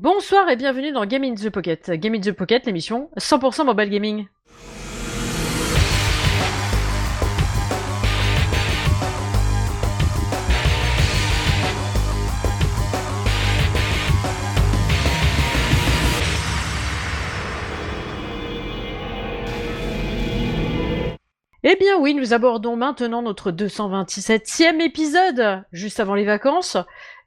Bonsoir et bienvenue dans Game in the Pocket. Game in the Pocket, l'émission 100% mobile gaming. Eh bien oui, nous abordons maintenant notre 227e épisode, juste avant les vacances.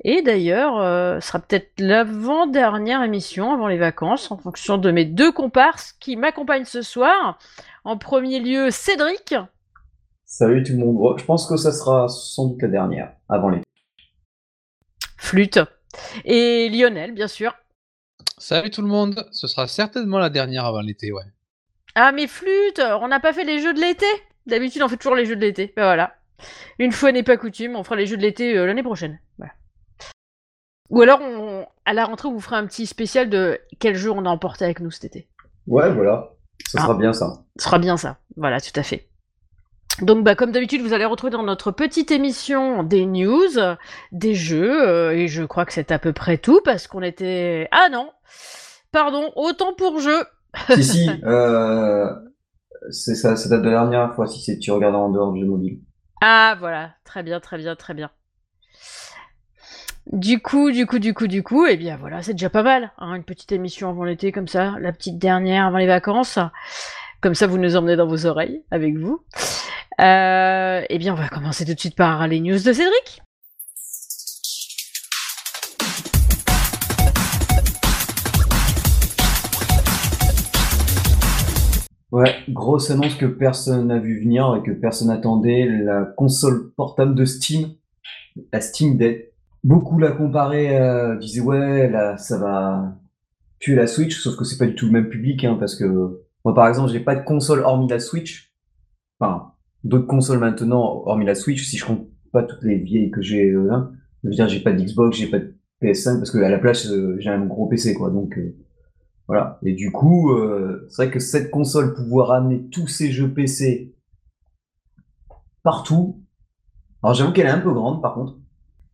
Et d'ailleurs, euh, ce sera peut-être l'avant-dernière émission avant les vacances, en fonction de mes deux comparses qui m'accompagnent ce soir. En premier lieu, Cédric. Salut tout le monde. Je pense que ça sera sans doute la dernière, avant les. Flûte. Et Lionel, bien sûr. Salut tout le monde. Ce sera certainement la dernière avant l'été, ouais. Ah mais flûte, on n'a pas fait les jeux de l'été? D'habitude on fait toujours les jeux de l'été. Ben voilà. Une fois n'est pas coutume, on fera les jeux de l'été euh, l'année prochaine. Voilà. Ou alors on... à la rentrée on vous fera un petit spécial de quel jeu on a emporté avec nous cet été. Ouais voilà, ça Ah. sera bien ça. Ce sera bien ça. Voilà, tout à fait. Donc, bah, comme d'habitude, vous allez retrouver dans notre petite émission des news, des jeux, euh, et je crois que c'est à peu près tout parce qu'on était. Ah non, pardon, autant pour jeu. si si, euh, c'est ça, de la dernière fois si c'est tu regardes en dehors du mobile. Ah voilà, très bien, très bien, très bien. Du coup, du coup, du coup, du coup, eh bien voilà, c'est déjà pas mal, hein, une petite émission avant l'été comme ça, la petite dernière avant les vacances. Comme ça, vous nous emmenez dans vos oreilles avec vous. Euh, eh bien, on va commencer tout de suite par les news de Cédric. Ouais, grosse annonce que personne n'a vu venir et que personne n'attendait, la console portable de Steam, la Steam Deck. Beaucoup la comparaient, euh, disaient ouais, là, ça va tuer la Switch, sauf que c'est pas du tout le même public, hein, parce que moi par exemple, j'ai pas de console hormis la Switch. Enfin, d'autres consoles maintenant hormis la Switch, si je compte pas toutes les vieilles que j'ai euh, là. Je veux dire, j'ai pas de Xbox, j'ai pas de PS5 parce que à la place euh, j'ai un gros PC quoi, donc euh, voilà. Et du coup, euh, c'est vrai que cette console pouvoir amener tous ces jeux PC partout. Alors j'avoue qu'elle est un peu grande par contre.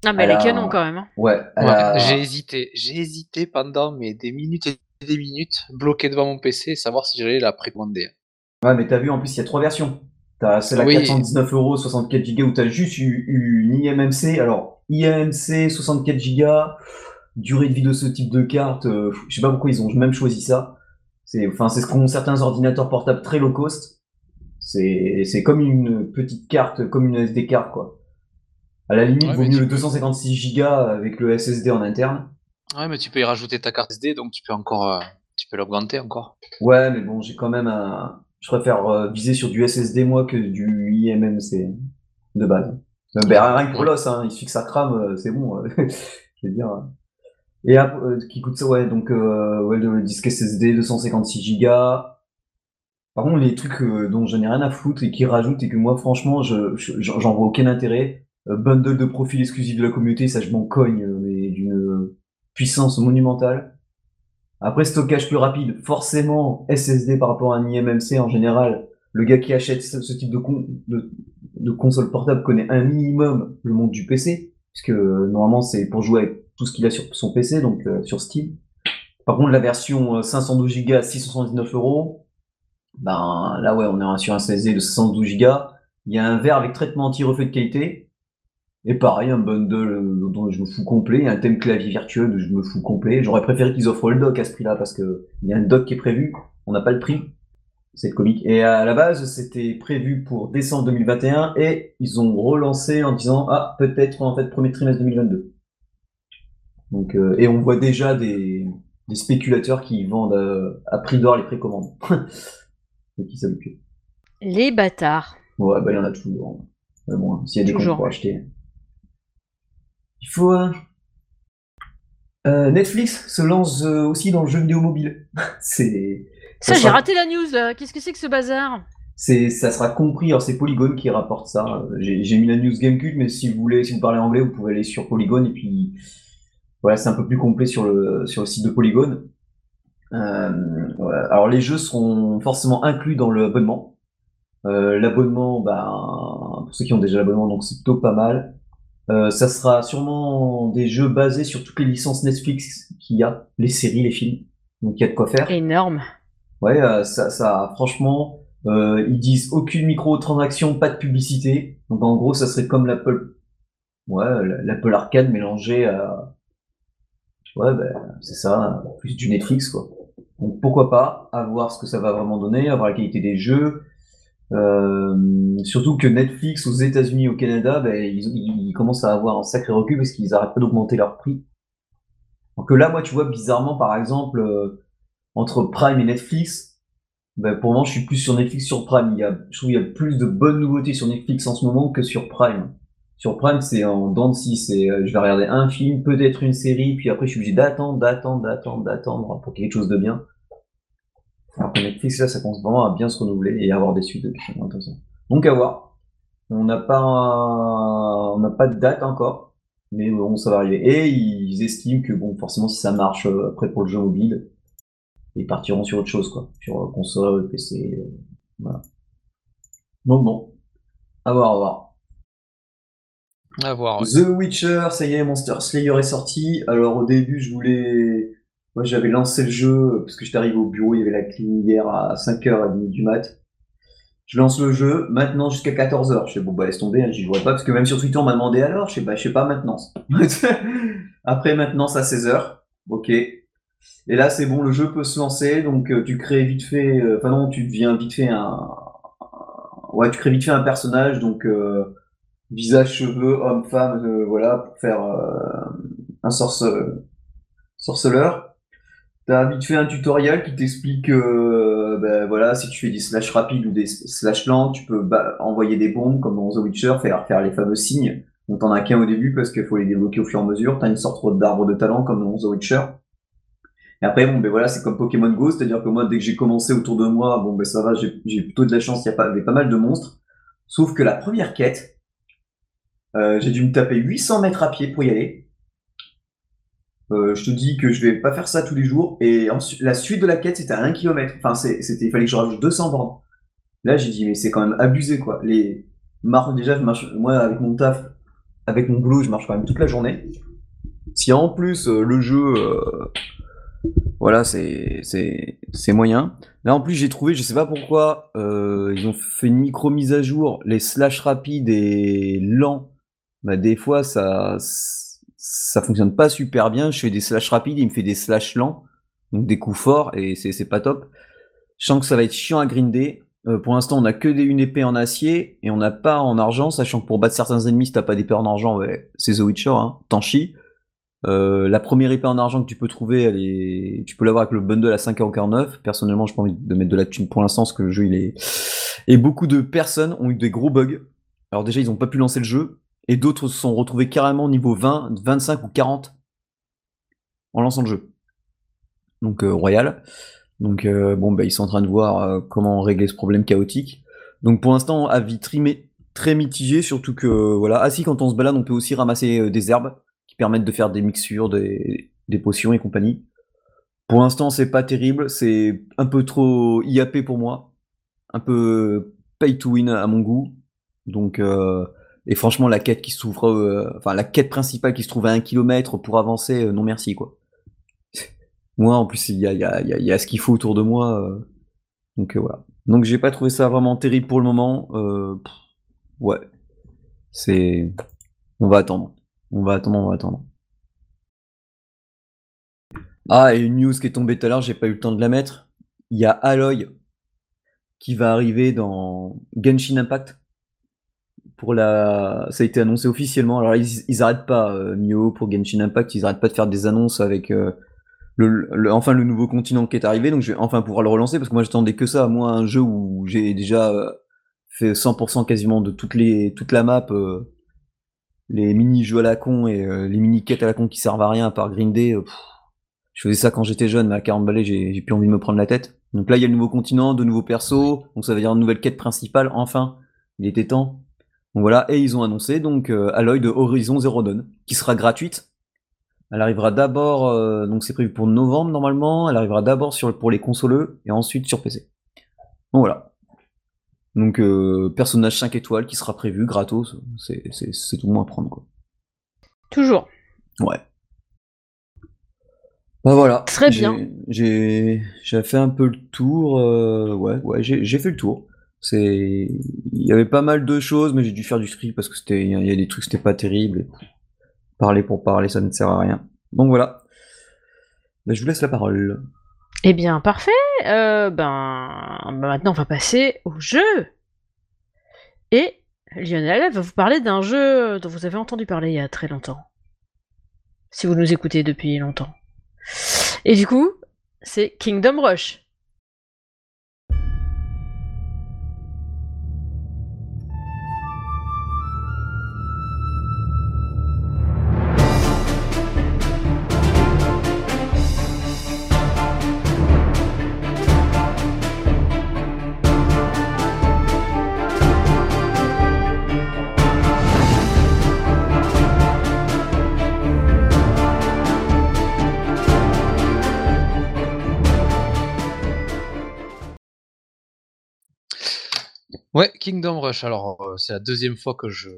Ah, mais elle est canon quand même. hein. Ouais. elle Ouais, a- J'ai hésité. J'ai hésité pendant mais des minutes et des minutes, bloqué devant mon PC, savoir si j'allais la précommander. Ouais, mais t'as vu, en plus, il y a trois versions. T'as celle à Oui. 419 euros, 64 Go où t'as juste eu une IMMC. Alors, IMMC, 64 Go, durée de vie de ce type de carte, euh, je sais pas pourquoi ils ont même choisi ça. C'est, enfin, c'est ce qu'ont certains ordinateurs portables très low cost. C'est, c'est comme une petite carte, comme une SD card, quoi. À la limite, Ouais, vaut mieux le peux- 256 Go avec le SSD en interne. Ouais, mais tu peux y rajouter ta carte SD, donc tu peux encore, euh, tu peux l'augmenter encore. Ouais, mais bon, j'ai quand même un. Je préfère euh, viser sur du SSD moi que du IMMC de base. Ben, rien que pour l'os, hein, il suffit que ça crame, euh, c'est bon. je veux dire. Et euh, qui coûte ça, ouais, donc euh, ouais, le disque SSD 256 Go. Par contre, les trucs euh, dont je n'ai rien à foutre et qui rajoutent et que moi, franchement, je je- j'en vois aucun intérêt. Euh, bundle de profils exclusifs de la communauté, ça je m'en cogne, euh, mais d'une puissance monumentale. Après, stockage plus rapide, forcément, SSD par rapport à un IMMC en général. Le gars qui achète ce, type de, con- de, de console portable connaît un minimum le monde du PC, puisque normalement c'est pour jouer avec tout ce qu'il a sur son PC, donc euh, sur Steam. Par contre, la version euh, 512 Go à 679 euros, ben là ouais, on est sur un SSD de 512 Go. Il y a un verre avec traitement anti-reflet de qualité. Et pareil, un bundle euh, dont je me fous complet, un thème clavier virtuel dont je me fous complet. J'aurais préféré qu'ils offrent le dock à ce prix-là parce que il y a un dock qui est prévu, on n'a pas le prix. C'est comique. Et à la base, c'était prévu pour décembre 2021 et ils ont relancé en disant ah peut-être en fait premier trimestre 2022. Donc euh, et on voit déjà des, des spéculateurs qui vendent euh, à prix d'or les précommandes. et qui s'habituent. Les bâtards. Ouais, bah il y en a toujours. Mais bon, s'il y a des comptes pour acheter. Il faut. euh, euh, Netflix se lance aussi dans le jeu vidéo mobile. c'est. Ça, Ça j'ai sera- raté la news. Qu'est-ce que c'est que ce bazar? C'est, ça sera compris. Alors c'est Polygon qui rapporte ça. J'ai, j'ai mis la news Gamecube, mais si vous voulez, si vous parlez anglais, vous pouvez aller sur Polygon et puis voilà, c'est un peu plus complet sur le sur le site de Polygon. Euh, voilà. Alors les jeux seront forcément inclus dans l'abonnement. Euh, l'abonnement, bah, pour ceux qui ont déjà l'abonnement, donc c'est plutôt pas mal. Euh, ça sera sûrement des jeux basés sur toutes les licences Netflix qu'il y a, les séries, les films. Donc il y a de quoi faire. Énorme. Ouais, euh, ça, ça, franchement, euh, ils disent aucune micro-transaction, pas de publicité. Donc en gros, ça serait comme l'Apple, ouais, l'Apple Arcade mélangé à, ouais, ben, c'est ça, plus du Netflix, quoi. Donc pourquoi pas, à voir ce que ça va vraiment donner, à voir la qualité des jeux. Euh, surtout que Netflix aux États-Unis, au Canada, ben, ils, commencent à avoir un sacré recul parce qu'ils arrêtent pas d'augmenter leur prix. Donc là, moi, tu vois, bizarrement, par exemple, euh, entre Prime et Netflix, ben, pour moi, je suis plus sur Netflix sur Prime. Il je trouve qu'il y a plus de bonnes nouveautés sur Netflix en ce moment que sur Prime. Sur Prime, c'est en dents de c'est euh, je vais regarder un film, peut-être une série, puis après je suis obligé d'attendre, d'attendre, d'attendre, d'attendre pour quelque chose de bien. Alors que Netflix, là, ça commence vraiment à bien se renouveler et avoir des suites de films Donc à voir. On n'a pas, on n'a pas de date encore, mais bon, ça va arriver. Et ils estiment que bon, forcément, si ça marche euh, après pour le jeu mobile, ils partiront sur autre chose, quoi, sur euh, console, PC, voilà. Donc bon, à voir, à voir. The Witcher, ça y est, Monster Slayer est sorti. Alors au début, je voulais. Moi, j'avais lancé le jeu parce que j'étais arrivé au bureau, il y avait la clim hier à 5h30 du mat. Je lance le jeu, maintenant jusqu'à 14h. Je fais bon, bah laisse tomber, hein, j'y jouerai pas parce que même sur Twitter, on m'a demandé alors. Je sais, bah, je sais pas maintenant. Après, maintenant, à 16h. Ok. Et là, c'est bon, le jeu peut se lancer. Donc, euh, tu crées vite fait. Euh, enfin, non, tu deviens vite fait un. Ouais, tu crées vite fait un personnage. Donc. Euh, visage, cheveux, homme, femme, euh, voilà, pour faire euh, un sorce, sorceleur. T'as vite fait un tutoriel qui t'explique euh, ben, voilà, si tu fais des slash rapides ou des slash lents, tu peux envoyer des bombes comme dans The Witcher, faire, faire les fameux signes. On t'en a qu'un au début parce qu'il faut les débloquer au fur et à mesure. T'as une sorte d'arbre de talent comme dans The Witcher. Et après, bon, ben voilà, c'est comme Pokémon Go, c'est-à-dire que moi, dès que j'ai commencé autour de moi, bon, ben ça va, j'ai plutôt de la chance, il y, avait pas mal de monstres. Sauf que la première quête, euh, j'ai dû me taper 800 mètres à pied pour y aller. Euh, je te dis que je vais pas faire ça tous les jours. Et la suite de la quête, c'était à 1 km. Enfin, c'était, il fallait que je rajoute 200 bornes. Là, j'ai dit, mais c'est quand même abusé, quoi. Les marches, déjà, je marche, moi, avec mon taf, avec mon boulot, je marche quand même toute la journée. Si en plus, euh, le jeu, voilà, c'est moyen. Là, en plus, j'ai trouvé, je sais pas pourquoi, ils ont fait une micro mise à jour, les slash rapides et lents bah, des fois, ça, ça fonctionne pas super bien. Je fais des slash rapides, il me fait des slash lents, donc des coups forts, et c'est pas top. Je sens que ça va être chiant à grinder. Euh, pour l'instant, on a que des, une épée en acier et on n'a pas en argent, sachant que pour battre certains ennemis, si t'as pas d'épée en argent, ouais, c'est The Witcher, hein, t'en chies. Euh, la première épée en argent que tu peux trouver, elle est... tu peux l'avoir avec le bundle à 5,49€. Personnellement, j'ai pas envie de mettre de la thune pour l'instant, parce que le jeu, il est... Et beaucoup de personnes ont eu des gros bugs. Alors déjà, ils ont pas pu lancer le jeu, et d'autres se sont retrouvés carrément au niveau 20, 25 ou 40 en lançant le jeu. Donc euh, Royal. Donc euh, bon, bah, ils sont en train de voir euh, comment régler ce problème chaotique. Donc pour l'instant, avis très, très mitigé, surtout que voilà. Ah si, quand on se balade, on peut aussi ramasser des herbes qui permettent de faire des mixtures, des, des potions et compagnie. Pour l'instant, c'est pas terrible, c'est un peu trop IAP pour moi, un peu pay to win à mon goût. Donc et franchement, la quête qui s'ouvre, euh, enfin la quête principale qui se trouve à un kilomètre pour avancer, euh, non merci quoi. moi, en plus, il y a, ce qu'il faut autour de moi, euh, donc voilà. Donc j'ai pas trouvé ça vraiment terrible pour le moment. ouais, c'est, on va attendre, on va attendre, on va attendre. Ah, et une news qui est tombée tout à l'heure, j'ai pas eu le temps de la mettre. Il y a Aloy qui va arriver dans Genshin Impact pour la, ça a été annoncé officiellement. Alors ils, ils arrêtent pas euh, Mio pour Genshin Impact, ils arrêtent pas de faire des annonces avec euh, le, enfin le nouveau continent qui est arrivé. Donc je vais enfin pouvoir le relancer parce que moi j'attendais que ça. Moi un jeu où j'ai déjà euh, fait 100% quasiment de toutes les toute la map, euh, les mini jeux à la con et les mini quêtes à la con qui servent à rien à part grinder. je faisais ça quand j'étais jeune, mais à 40 balais j'ai plus envie de me prendre la tête. Donc là il y a le nouveau continent, de nouveaux persos, donc ça veut dire une nouvelle quête principale. Enfin, il était temps voilà, et ils ont annoncé donc euh, à l'œil de Horizon Zero Dawn, qui sera gratuite. Elle arrivera d'abord, euh, donc c'est prévu pour novembre normalement. Elle arrivera d'abord sur pour les consoleux et ensuite sur PC. Donc voilà. Donc euh, personnage 5 étoiles qui sera prévu gratos, c'est tout le moins à prendre quoi. Toujours. Ouais. Bah voilà. Très J'ai- bien. J'ai fait un peu le tour. euh, ouais, ouais, j'ai j'ai fait le tour. C'est, il y avait pas mal de choses, mais j'ai dû faire du script parce que c'était, il y a des trucs c'était pas terrible. Parler pour parler, ça ne sert à rien. Donc voilà. Bah, je vous laisse la parole. Eh bien, parfait. Euh, ben, ben, maintenant, on va passer au jeu. Et Lionel va vous parler d'un jeu dont vous avez entendu parler il y a très longtemps. Si vous nous écoutez depuis longtemps. Et du coup, c'est Kingdom Rush. Kingdom Rush. Alors, euh, c'est la deuxième fois que je,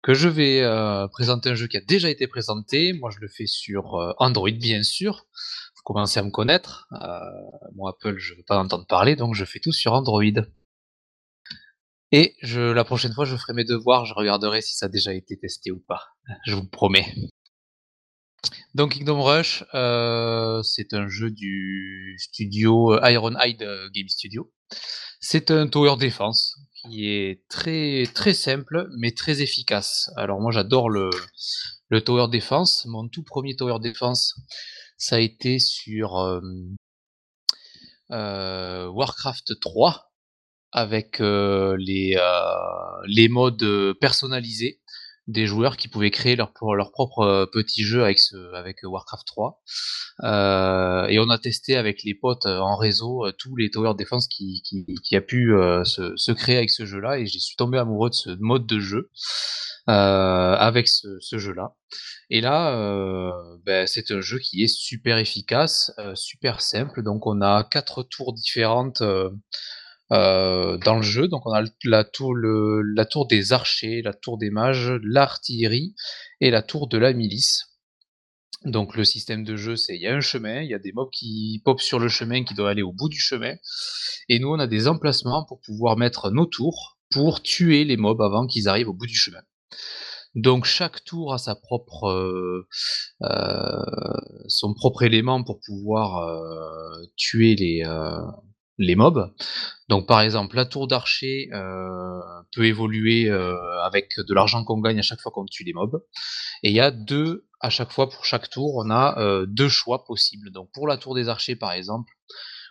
que je vais euh, présenter un jeu qui a déjà été présenté. Moi, je le fais sur euh, Android, bien sûr. Vous commencez à me connaître. Moi, Apple, je ne veux pas en entendre parler, donc je fais tout sur Android. Et la prochaine fois, je ferai mes devoirs. Je regarderai si ça a déjà été testé ou pas. Je vous promets. Donc, Kingdom Rush, c'est un jeu du studio Ironhide Game Studio. C'est un tower defense qui est très très simple mais très efficace. Alors moi j'adore le, le tower defense. Mon tout premier tower defense, ça a été sur euh, euh, Warcraft 3 avec euh, les, les modes personnalisés des joueurs qui pouvaient créer leur, leur propre euh, petit jeu avec, ce, avec Warcraft 3. Euh, et on a testé avec les potes euh, en réseau euh, tous les tower defense qui, qui, qui a pu euh, se, se créer avec ce jeu-là et j'y suis tombé amoureux de ce mode de jeu euh, avec ce, ce jeu-là. Et là, euh, ben, c'est un jeu qui est super efficace, euh, super simple. Donc on a quatre tours différentes euh, dans le jeu. Donc on a la tour, le, la tour des archers, la tour des mages, l'artillerie et la tour de la milice. Donc le système de jeu, c'est il y a un chemin, il y a des mobs qui popent sur le chemin qui doivent aller au bout du chemin. Et nous, on a des emplacements pour pouvoir mettre nos tours pour tuer les mobs avant qu'ils arrivent au bout du chemin. Donc chaque tour a sa propre, euh, euh, son propre élément pour pouvoir euh, tuer les, euh, les mobs. Donc par exemple, la tour d'archer euh, peut évoluer euh, avec de l'argent qu'on gagne à chaque fois qu'on tue les mobs. Et il y a deux, à chaque fois pour chaque tour, on a euh, deux choix possibles. Donc pour la tour des archers par exemple,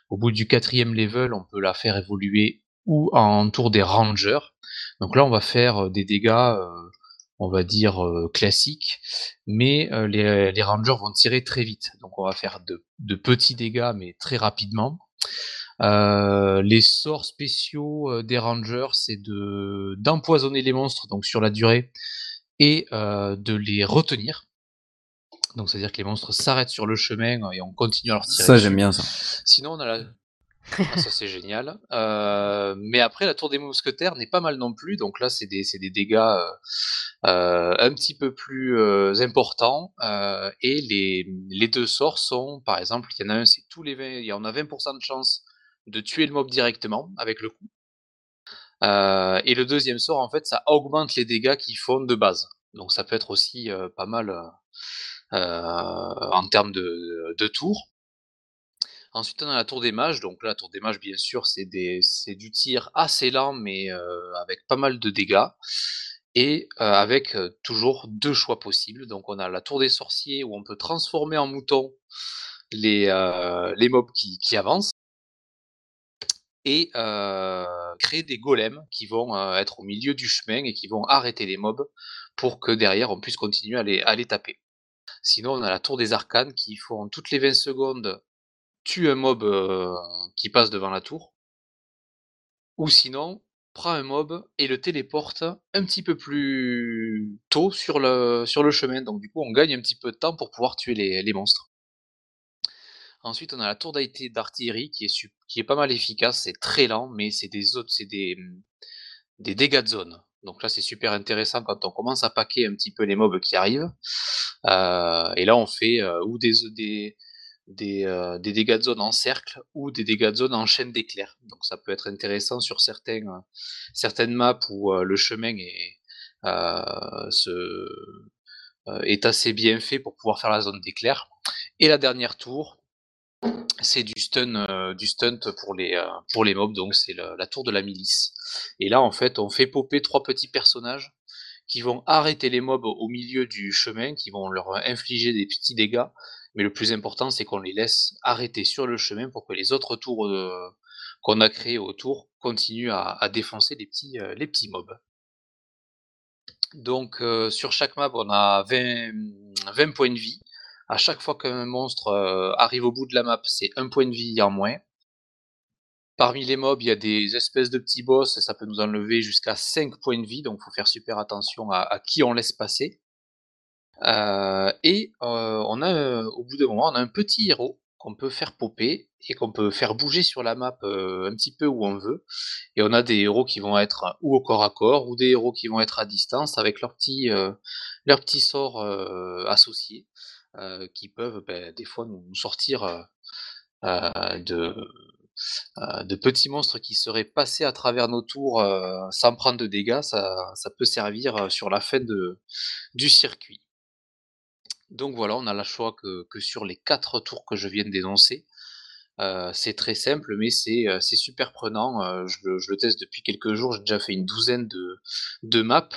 au bout du quatrième level, on peut la faire évoluer ou en tour des rangers. Donc là, on va faire des dégâts, on va dire classiques, mais les, rangers vont tirer très vite. Donc on va faire de petits dégâts, mais très rapidement. Euh, les sorts spéciaux des rangers, c'est de d'empoisonner les monstres, donc sur la durée, et euh, de les retenir. Donc c'est-à-dire que les monstres s'arrêtent sur le chemin et on continue à leur tirer. Ça, j'aime bien ça. Sinon, on a la. Ah, ça, c'est génial. Euh, mais après, la tour des mousquetaires n'est pas mal non plus. Donc là, c'est des, c'est des dégâts euh, euh, un petit peu plus importants. Et les, les deux sorts sont, par exemple, il y en a un, c'est tous les 20. il y en a 20% de chance de tuer le mob directement avec le coup. Euh, et le deuxième sort, en fait, ça augmente les dégâts qu'ils font de base. Donc ça peut être aussi euh, pas mal euh, en termes de, tours. Ensuite, on a la tour des mages. Donc là, la tour des mages, bien sûr, c'est du tir assez lent, mais avec pas mal de dégâts. Et avec toujours deux choix possibles. Donc on a la tour des sorciers où on peut transformer en mouton les, mobs qui avancent. Et créer des golems qui vont être au milieu du chemin et qui vont arrêter les mobs pour que derrière on puisse continuer à les, taper. Sinon, on a la tour des arcanes qui font toutes les 20 secondes tue un mob qui passe devant la tour. Ou sinon, prend un mob et le téléporte un petit peu plus tôt sur le, chemin. Donc du coup, on gagne un petit peu de temps pour pouvoir tuer les monstres. Ensuite, on a la tour d'arti- d'artillerie qui est, pas mal efficace. C'est très lent, mais c'est des c'est des, dégâts de zone. Donc là, c'est super intéressant quand on commence à paquer un petit peu les mobs qui arrivent. Euh, et là, on fait euh, ou euh, des, dégâts de zone en cercle ou des dégâts de zone en chaîne d'éclairs. Donc ça peut être intéressant sur certaines maps où le chemin est, est assez bien fait pour pouvoir faire la zone d'éclair. Et la dernière tour, c'est du stun, euh, du stunt pour les, euh, pour les mobs, donc c'est la, tour de la milice. Et là, en fait, on fait popper trois petits personnages qui vont arrêter les mobs au milieu du chemin, qui vont leur infliger des petits dégâts. Mais le plus important, c'est qu'on les laisse arrêter sur le chemin pour que les autres tours euh, qu'on a créés autour continuent à, défoncer les petits, les mobs. Donc sur chaque map, on a 20, 20 points de vie. À chaque fois qu'un monstre euh, arrive au bout de la map, c'est un point de vie en moins. Parmi les mobs, il y a des espèces de petits boss, ça peut nous enlever jusqu'à 5 points de vie, donc il faut faire super attention à, qui on laisse passer. Euh, et euh, au bout d'un moment, on a un petit héros qu'on peut faire popper et qu'on peut faire bouger sur la map un petit peu où on veut. Et on a des héros qui vont être ou au corps à corps, ou des héros qui vont être à distance avec leurs petits, leurs petits sorts associés. Euh, qui peuvent ben, des fois nous, sortir euh, euh, de, petits monstres qui seraient passés à travers nos tours sans prendre de dégâts, ça, ça, peut servir sur la fin du circuit. Donc voilà, on a la choix que, sur les quatre tours que je viens d'énoncer. C'est très simple, mais c'est super prenant. je, le, je, le, teste depuis quelques jours. J'ai déjà fait une douzaine de, de maps.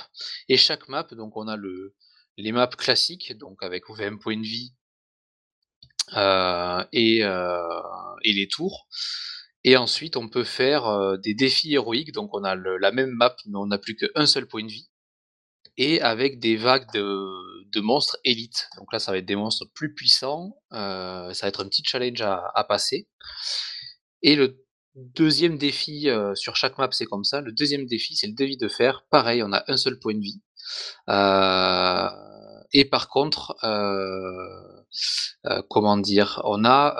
Et chaque map, donc on a le, les maps classiques, donc avec 20 points de vie euh, et, euh, et, les tours. Et ensuite, on peut faire euh, des défis héroïques, donc on a la même map, mais on n'a plus qu'un seul point de vie. Et avec des vagues de, monstres élites. Donc là, ça va être des monstres plus puissants. ça va être un petit challenge à, à passer. Et le deuxième défi sur chaque map, c'est comme ça. Le deuxième défi, c'est le défi de fer. Pareil, on a un seul point de vie. Euh, et par contre, euh, euh, comment dire, on a,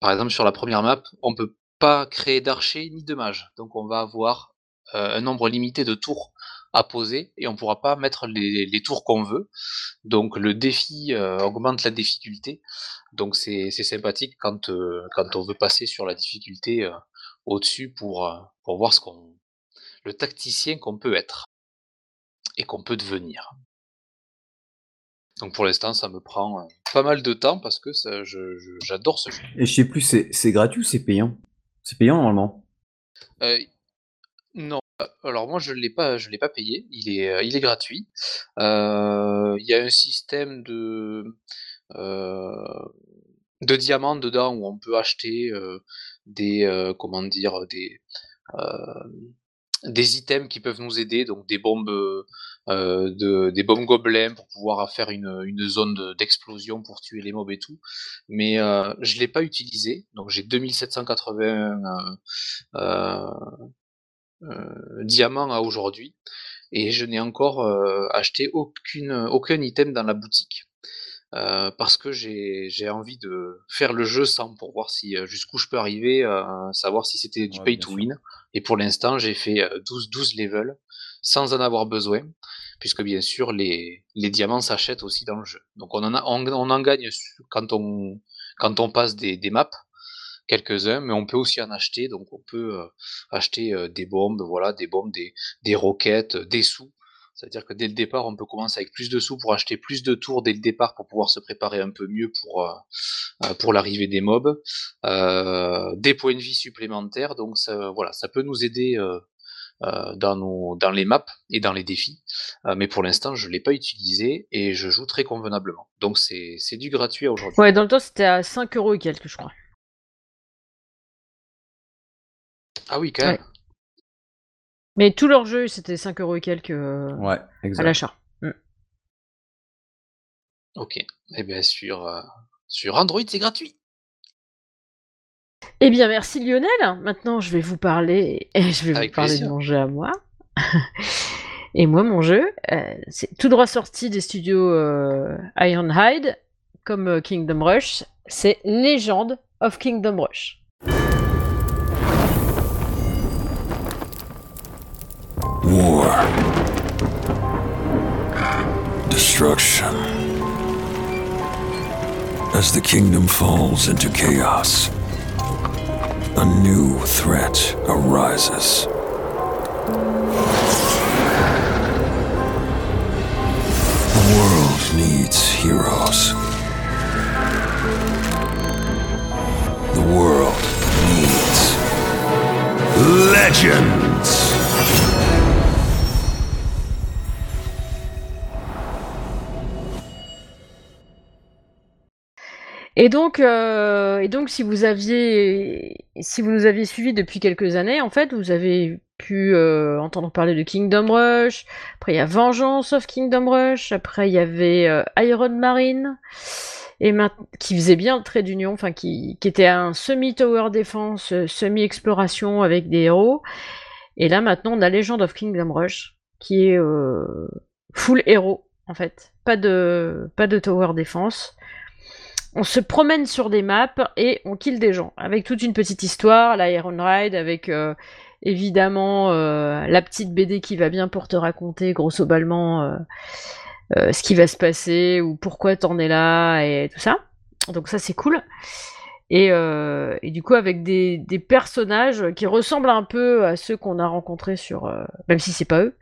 par exemple sur la première map, on peut pas créer d'archers ni de mages. Donc on va avoir un nombre limité de tours à poser et on pourra pas mettre les, tours qu'on veut. Donc le défi augmente la difficulté. Donc c'est sympathique quand, quand on veut passer sur la difficulté au-dessus pour, pour voir ce qu'on le tacticien qu'on peut être et qu'on peut devenir. Donc pour l'instant, ça me prend euh, pas mal de temps parce que j'adore ce jeu. Et je sais plus, c'est gratuit ou c'est payant? C'est payant normalement? Euh, Non. Alors moi, je l'ai pas, je l'ai pas payé. Il est, euh, il est gratuit. Il y a un système de de diamants dedans où on peut acheter des, comment dire, des des items qui peuvent nous aider, donc des bombes, euh, de, des bombes gobelins pour pouvoir faire une, une zone d'explosion pour tuer les mobs et tout. Mais euh, je l'ai pas utilisé, donc j'ai 2780 euh, euh, euh, diamants à aujourd'hui, et je n'ai encore euh, acheté aucune, aucun item dans la boutique. Euh, parce que j'ai envie de faire le jeu sans pour voir si jusqu'où je peux arriver, euh, savoir si c'était du pay to win. Et pour l'instant, j'ai fait 12, 12 levels sans en avoir besoin, puisque bien sûr, les, les diamants s'achètent aussi dans le jeu. Donc on en, a, on, en gagne quand on, quand on passe des, des maps, quelques-uns, mais on peut aussi en acheter. Donc on peut acheter des bombes, voilà, des bombes, des, des roquettes, des sous c'est-à-dire que dès le départ, on peut commencer avec plus de sous pour acheter plus de tours dès le départ pour pouvoir se préparer un peu mieux pour, euh, euh, pour l'arrivée des mobs. Euh, des points de vie supplémentaires, donc ça, voilà, ça peut nous aider dans, nos, dans les maps et dans les défis. mais pour l'instant, je ne l'ai pas utilisé et je joue très convenablement. Donc c'est du gratuit aujourd'hui. Ouais, dans le temps, c'était à 5 euros et quelques, je crois. Ah oui, quand même. Mais tout leur jeu, c'était 5 euros et quelques euh, ouais, à l'achat. Mm. Ok. Et eh bien sur, euh, sur Android, c'est gratuit. Eh bien, merci Lionel. Maintenant, je vais vous parler, et je vais vous parler de mon jeu à moi. et moi, mon jeu, euh, c'est tout droit sorti des studios Ironhide, comme Kingdom Rush. C'est Legend of Kingdom Rush. War. Destruction. As the kingdom falls into chaos, a new threat arises. The world needs heroes. The world needs legends. Et donc, euh, et donc, si vous aviez, si vous nous aviez suivis depuis quelques années, en fait, vous avez pu euh, entendre parler de Kingdom Rush. Après, il y a Vengeance of Kingdom Rush. Après, il y avait euh, Iron Marine, qui faisait bien le trait d'union, enfin, qui, était un semi-tower defense, semi-exploration avec des héros. Et là, maintenant, on a Legend of Kingdom Rush, qui est full héros, en fait. Pas de, pas de tower defense on se promène sur des maps et on kill des gens, avec toute une petite histoire, la Iron Ride, avec euh, évidemment euh, la petite BD qui va bien pour te raconter grosso ballement euh, ce qui va se passer ou pourquoi t'en es là et tout ça. Donc ça c'est cool. Et, du coup avec des, des, personnages qui ressemblent un peu à ceux qu'on a rencontrés sur, même si c'est pas eux,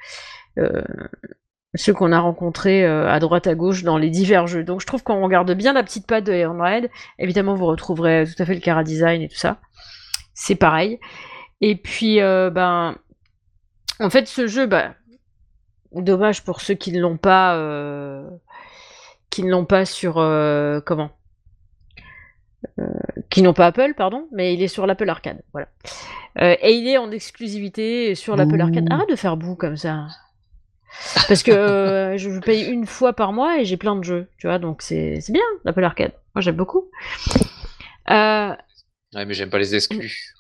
ceux qu'on a rencontrés euh, à droite à gauche dans les divers jeux. Donc je trouve qu'on regarde bien la petite patte de Iron Red. Évidemment, vous retrouverez tout à fait le Cara Design et tout ça. C'est pareil. Et puis, euh, ben, en fait, ce jeu, bah, dommage pour ceux qui ne l'ont pas, euh, qui ne l'ont pas sur comment, qui n'ont pas Apple, pardon, mais il est sur l'Apple Arcade, voilà. et il est en exclusivité sur l'Apple Arcade. Arrête de faire bout comme ça. Parce que euh, je paye une fois par mois et j'ai plein de jeux, tu vois, donc c'est bien l'Apple Arcade. Moi j'aime beaucoup. Euh, ouais, mais j'aime pas les exclus.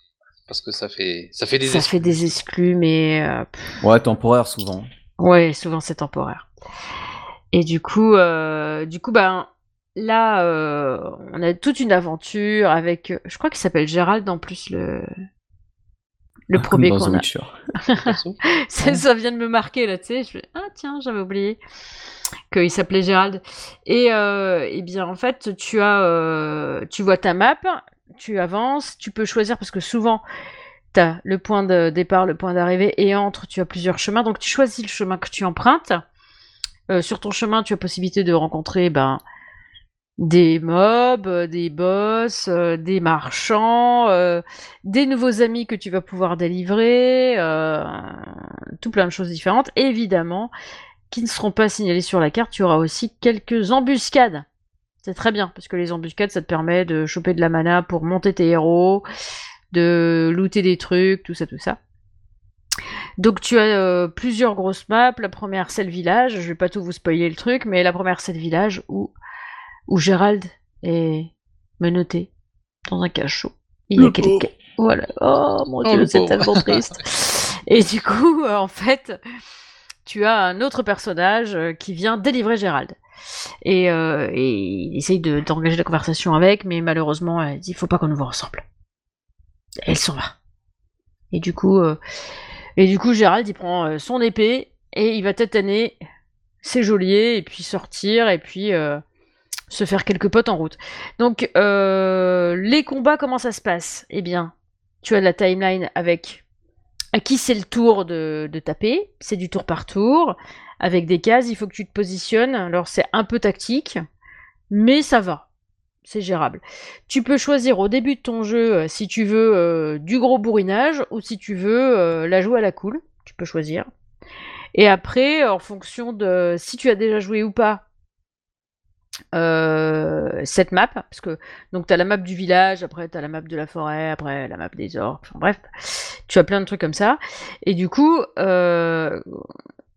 Parce que ça fait, ça fait des ça fait des exclus, mais. Euh, ouais, temporaire souvent. Ouais, souvent c'est temporaire. Et du coup, du coup, ben. Là, on a toute une aventure avec. Je crois qu'il s'appelle Gérald en plus, le, le premier qu'on a. ça, ça, vient de me marquer là, tu sais. Je fais, ah tiens, j'avais oublié qu'il s'appelait Gérald. Et, euh, et, bien en fait, tu as, euh, tu vois ta map, tu avances, tu peux choisir parce que souvent tu as le point de départ, le point d'arrivée et entre, tu as plusieurs chemins. Donc tu choisis le chemin que tu empruntes. Euh, sur ton chemin, tu as possibilité de rencontrer ben, des mobs, euh, des boss, euh, des marchands, euh, des nouveaux amis que tu vas pouvoir délivrer, tout plein de choses différentes. évidemment, qui ne seront pas signalées sur la carte, tu auras aussi quelques embuscades. C'est très bien, parce que les embuscades, ça te permet de choper de la mana pour monter tes héros, de looter des trucs, tout ça, tout ça. Donc tu as plusieurs grosses maps. La première, c'est le village. Je vais pas tout vous spoiler le truc, mais la première, c'est le village où où Gérald est menotté dans un cachot. Il y a quelqu'un. Voilà. Oh mon oh, dieu, c'est tellement triste. Et du coup, euh, en fait, tu as un autre personnage euh, qui vient délivrer Gérald. Et, euh, il essaye d'engager la conversation avec, mais malheureusement, elle dit faut pas qu'on nous voit ensemble. elle s'en va. Et du coup, et du coup, Gérald il prend son épée et il va tataner ses geôliers et puis sortir et puis se faire quelques potes en route. Donc, euh, les combats, comment ça se passe? Eh bien, tu as la timeline avec à qui c'est le tour de, taper. C'est du tour par tour. Avec des cases, il faut que tu te positionnes. Alors, c'est un peu tactique, mais ça va. C'est gérable. Tu peux choisir au début de ton jeu euh, si tu veux euh, du gros bourrinage ou si tu veux la jouer à la cool. Tu peux choisir. Et après, en fonction de si tu as déjà joué ou pas, euh, cette map, parce que donc tu as la map du village, après tu as la map de la forêt, après la map des orques, enfin bref, tu as plein de trucs comme ça. Et du coup, euh,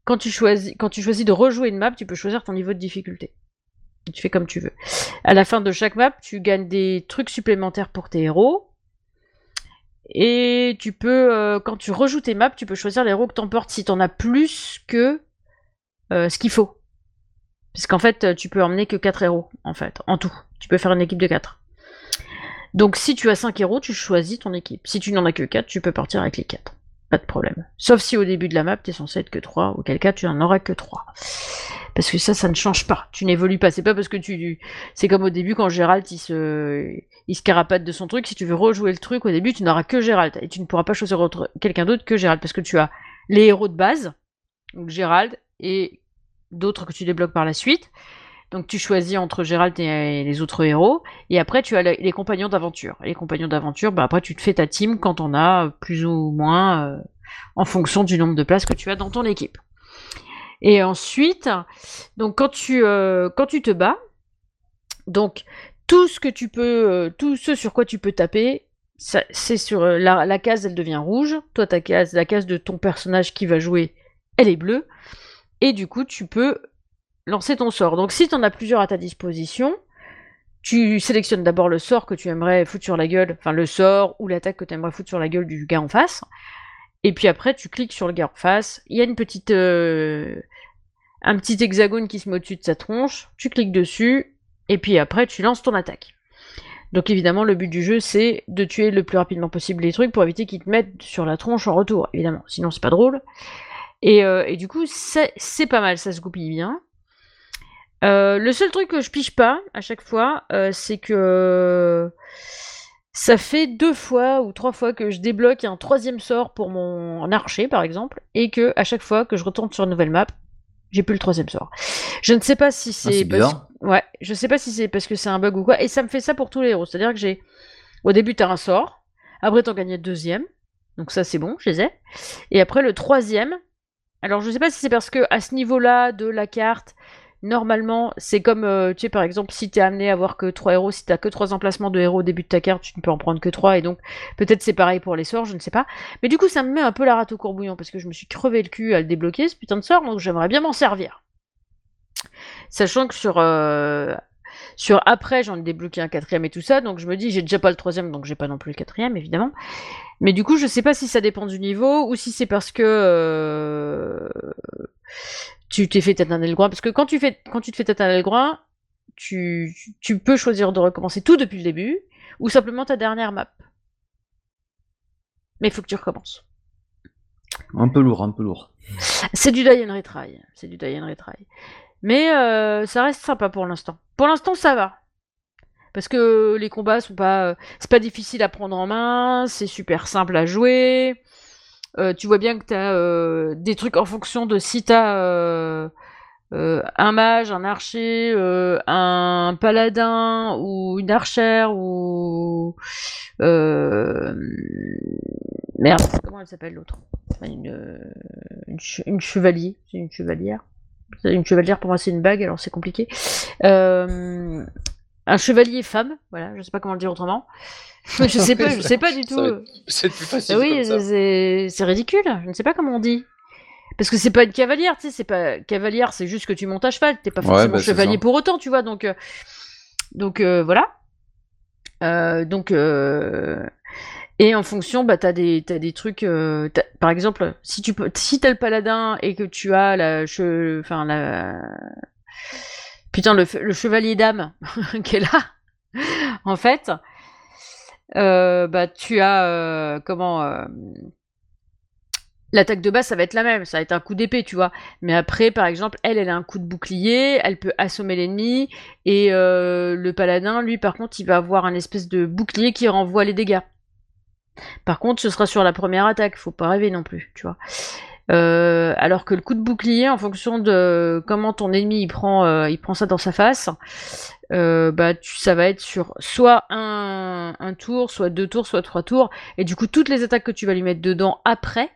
quand, tu choisis, quand tu choisis de rejouer une map, tu peux choisir ton niveau de difficulté. Tu fais comme tu veux. À la fin de chaque map, tu gagnes des trucs supplémentaires pour tes héros. Et tu peux, euh, quand tu rejoues tes maps, tu peux choisir les héros que t'emportes si t'en as plus que ce qu'il faut. Parce qu'en fait, euh, tu peux emmener que 4 héros, en fait, en tout. Tu peux faire une équipe de 4. Donc si tu as 5 héros, tu choisis ton équipe. Si tu n'en as que 4, tu peux partir avec les 4. Pas de problème. Sauf si au début de la map, t'es censé être que 3, auquel cas tu en auras que 3. Parce que ça, ça ne change pas. Tu n'évolues pas. C'est pas parce que tu. C'est comme au début quand Gérald il se. Il carapate de son truc. Si tu veux rejouer le truc, au début, tu n'auras que Gérald. Et tu ne pourras pas choisir quelqu'un d'autre que Gérald. Parce que tu as les héros de base, donc Gérald, et d'autres que tu débloques par la suite. Donc tu choisis entre Gérald et les autres héros, et après tu as les compagnons d'aventure. Les compagnons d'aventure, bah après tu te fais ta team quand on a plus ou moins euh, en fonction du nombre de places que tu as dans ton équipe. Et ensuite, donc quand tu euh, quand tu te bats, donc tout ce que tu peux, euh, tout ce sur quoi tu peux taper, c'est sur la, la, case, elle devient rouge. Toi, ta case, la case de ton personnage qui va jouer, elle est bleue. Et du coup, tu peux lancer ton sort. Donc si tu en as plusieurs à ta disposition, tu sélectionnes d'abord le sort que tu aimerais foutre sur la gueule, enfin le sort ou l'attaque que tu aimerais foutre sur la gueule du gars en face. Et puis après, tu cliques sur le gars en face. Il y a une petite, euh, un petit hexagone qui se met au-dessus de sa tronche. Tu cliques dessus. Et puis après, tu lances ton attaque. Donc évidemment, le but du jeu, c'est de tuer le plus rapidement possible les trucs pour éviter qu'ils te mettent sur la tronche en retour, évidemment. Sinon, c'est pas drôle. Et, euh, et, du coup, c'est pas mal, ça se goupille bien. Euh, le seul truc que je piche pas à chaque fois, euh, c'est que ça fait deux fois ou trois fois que je débloque un troisième sort pour mon archer, par exemple, et que à chaque fois que je retourne sur une nouvelle map, j'ai plus le troisième sort. Je ne sais pas si Ah, c'est c'est bizarre. ouais, je sais pas si c'est parce que c'est un bug ou quoi, et ça me fait ça pour tous les héros. C'est-à-dire que j'ai au début t'as un sort, après t'en gagnes le deuxième, donc ça c'est bon, je les ai, et après le troisième. Alors je sais pas si c'est parce que à ce niveau-là de la carte, normalement c'est comme euh, tu sais par exemple si t'es amené à avoir que trois héros, si t'as que trois emplacements de héros au début de ta carte, tu ne peux en prendre que trois, et donc peut-être c'est pareil pour les sorts, je ne sais pas. Mais du coup ça me met un peu la rate au courbouillon parce que je me suis crevé le cul à le débloquer ce putain de sort, donc j'aimerais bien m'en servir. Sachant que sur euh, sur après, j'en ai débloqué un quatrième et tout ça, donc je me dis j'ai déjà pas le troisième, donc j'ai pas non plus le quatrième évidemment. Mais du coup, je sais pas si ça dépend du niveau ou si c'est parce que euh, tu t'es fait tête un groin. Parce que quand tu fais quand tu te fais tête un groin, tu, tu peux choisir de recommencer tout depuis le début ou simplement ta dernière map. Mais il faut que tu recommences. Un peu lourd, un peu lourd. C'est du die and retry. C'est du die and retry. Mais euh, ça reste sympa pour l'instant. Pour l'instant, ça va. Parce que les combats sont pas. euh, c'est pas difficile à prendre en main, c'est super simple à jouer. Euh, tu vois bien que t'as euh, des trucs en fonction de si t'as euh, un mage, un archer, un paladin ou une archère ou. Merde, comment elle s'appelle l'autre? Une, une, che- une chevalier. C'est une chevalière. Une chevalière pour moi c'est une bague, alors c'est compliqué. Un chevalier femme, voilà, je sais pas comment le dire autrement. je sais pas, je sais pas du tout. C'est plus facile. Oui, c'est ridicule. Je ne sais pas comment on dit. Parce que c'est pas une cavalière, tu sais, c'est pas cavalière, c'est juste que tu montes à cheval. T'es pas Ouais, forcément bah, c'est chevalier pour autant, tu vois. Donc, euh, donc euh, voilà. Euh, donc et en fonction, bah t'as des t'as des trucs. par exemple, si tu peux, si t'as le paladin et que tu as la, che- enfin la, putain le, chevalier d'âme qui est là, en fait, euh, bah tu as euh, comment euh, l'attaque de base ça va être la même, ça va être un coup d'épée, tu vois. Mais après, par exemple, elle, elle a un coup de bouclier, elle peut assommer l'ennemi, et le paladin, lui, par contre, il va avoir un espèce de bouclier qui renvoie les dégâts. Par contre, ce sera sur la première attaque, faut pas rêver non plus, tu vois. Euh, alors que le coup de bouclier, en fonction de comment ton ennemi il prend, euh, il prend ça dans sa face, euh, bah tu, ça va être sur soit un, tour, soit deux tours, soit trois tours, et du coup toutes les attaques que tu vas lui mettre dedans après,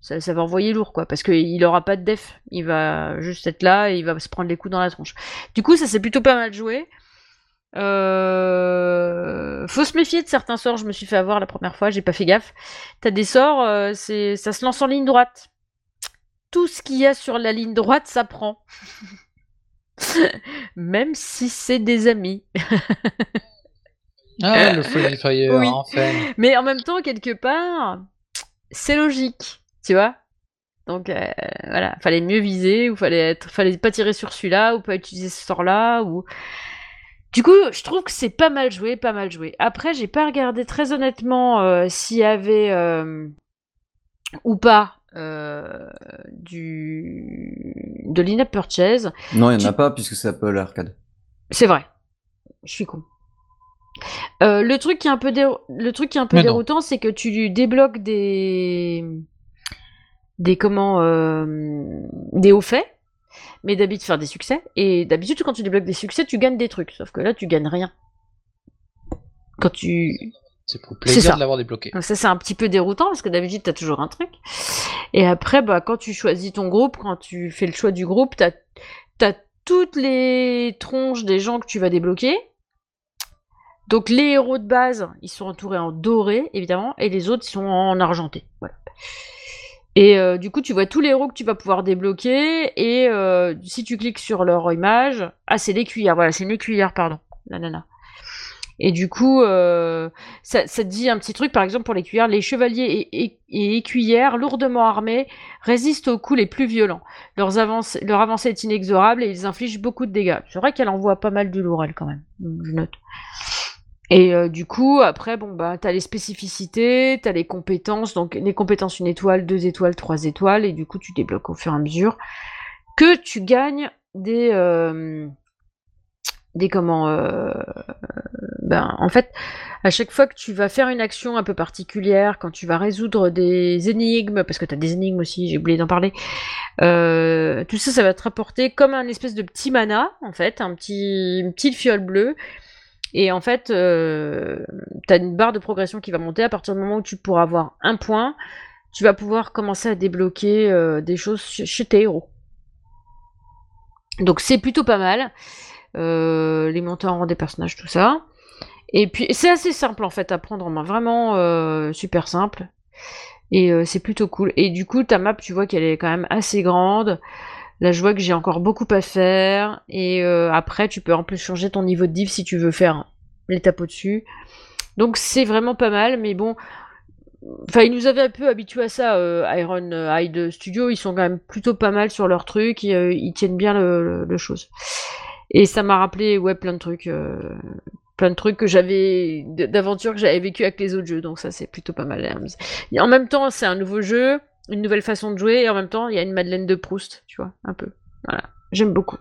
ça, ça va envoyer lourd quoi, parce qu'il aura pas de def, il va juste être là il va se prendre les coups dans la tronche. Du coup ça c'est plutôt pas mal joué. Euh... Faut se méfier de certains sorts, je me suis fait avoir la première fois, j'ai pas fait gaffe. T'as des sorts, euh, c'est ça se lance en ligne droite. Tout ce qu'il y a sur la ligne droite, ça prend. Même si c'est des amis. Ah, le Friendly Fire, Oui. enfin. Mais en même temps, quelque part, c'est logique, tu vois. Donc euh, voilà, fallait mieux viser, ou fallait être, fallait pas tirer sur celui-là, ou pas utiliser ce sort-là, ou. Du coup, je trouve que c'est pas mal joué, pas mal joué. Après, j'ai pas regardé très honnêtement euh, s'il y avait euh, ou pas euh, du de l'in-app purchase. Non, il n'y Tu- en a pas puisque c'est Apple Arcade. C'est vrai. Je suis con. Euh, le truc qui est un peu, le truc qui est un peu Mais déroutant, c'est que tu débloques des des comment euh, des hauts faits, mais d'habitude faire des succès. Et d'habitude, quand tu débloques des succès, tu gagnes des trucs. Sauf que là, tu gagnes rien. Quand tu C'est pour le plaisir ça. de l'avoir débloqué. donc ça, c'est un petit peu déroutant parce que d'habitude, t'as toujours un truc. Et après, bah, quand tu choisis ton groupe, quand tu fais le choix du groupe, t'as as toutes les tronches des gens que tu vas débloquer. Donc les héros de base, ils sont entourés en doré, évidemment, et les autres, ils sont en argenté. Voilà. Et euh, du coup, tu vois tous les héros que tu vas pouvoir débloquer, et euh, si tu cliques sur leur image... Ah, c'est l'écuyère, voilà, c'est une écuyère, pardon. Et du coup, euh, ça, dit un petit truc, par exemple, pour les cuillères, les chevaliers et, écuyères lourdement armés résistent aux coups les plus violents. Leur avancée est inexorable et ils infligent beaucoup de dégâts. C'est vrai qu'elle envoie pas mal du lourd, elle, quand même. Je note. Et euh, du coup, après, bon, bah, t'as les spécificités, t'as les compétences. Donc, les compétences, une étoile, deux étoiles, trois étoiles. Et du coup, tu débloques au fur et à mesure que tu gagnes des. euh, des comment. euh, ben, en fait, à chaque fois que tu vas faire une action un peu particulière, quand tu vas résoudre des énigmes, parce que tu as des énigmes aussi, j'ai oublié d'en parler, tout ça, ça va te rapporter comme un espèce de petit mana, en fait, un petit, une petite fiole bleue. Et en fait, euh, tu as une barre de progression qui va monter à partir du moment où tu pourras avoir un point. Tu vas pouvoir commencer à débloquer euh, des choses chez tes héros. Donc c'est plutôt pas mal. Euh, les montées en des personnages, tout ça. Et puis c'est assez simple en fait à prendre en main, vraiment super simple. Et c'est plutôt cool. Et du coup, ta map, tu vois qu'elle est quand même assez grande. Là, je vois que j'ai encore beaucoup à faire. Et euh, après, tu peux en plus changer ton niveau de div si tu veux faire l'étape au-dessus. Donc c'est vraiment pas mal, mais bon. Enfin, ils nous avaient un peu habitués à ça, euh, Iron Hide Studio. Ils sont quand même plutôt pas mal sur leur truc. Ils, euh, tiennent bien le, le- chose. Et ça m'a rappelé, ouais, plein de trucs. euh, plein de trucs que j'avais d'aventures que j'avais vécu avec les autres jeux donc ça c'est plutôt pas mal en même temps c'est un nouveau jeu une nouvelle façon de jouer et en même temps il y a une Madeleine de Proust tu vois un peu. Voilà. J'aime beaucoup.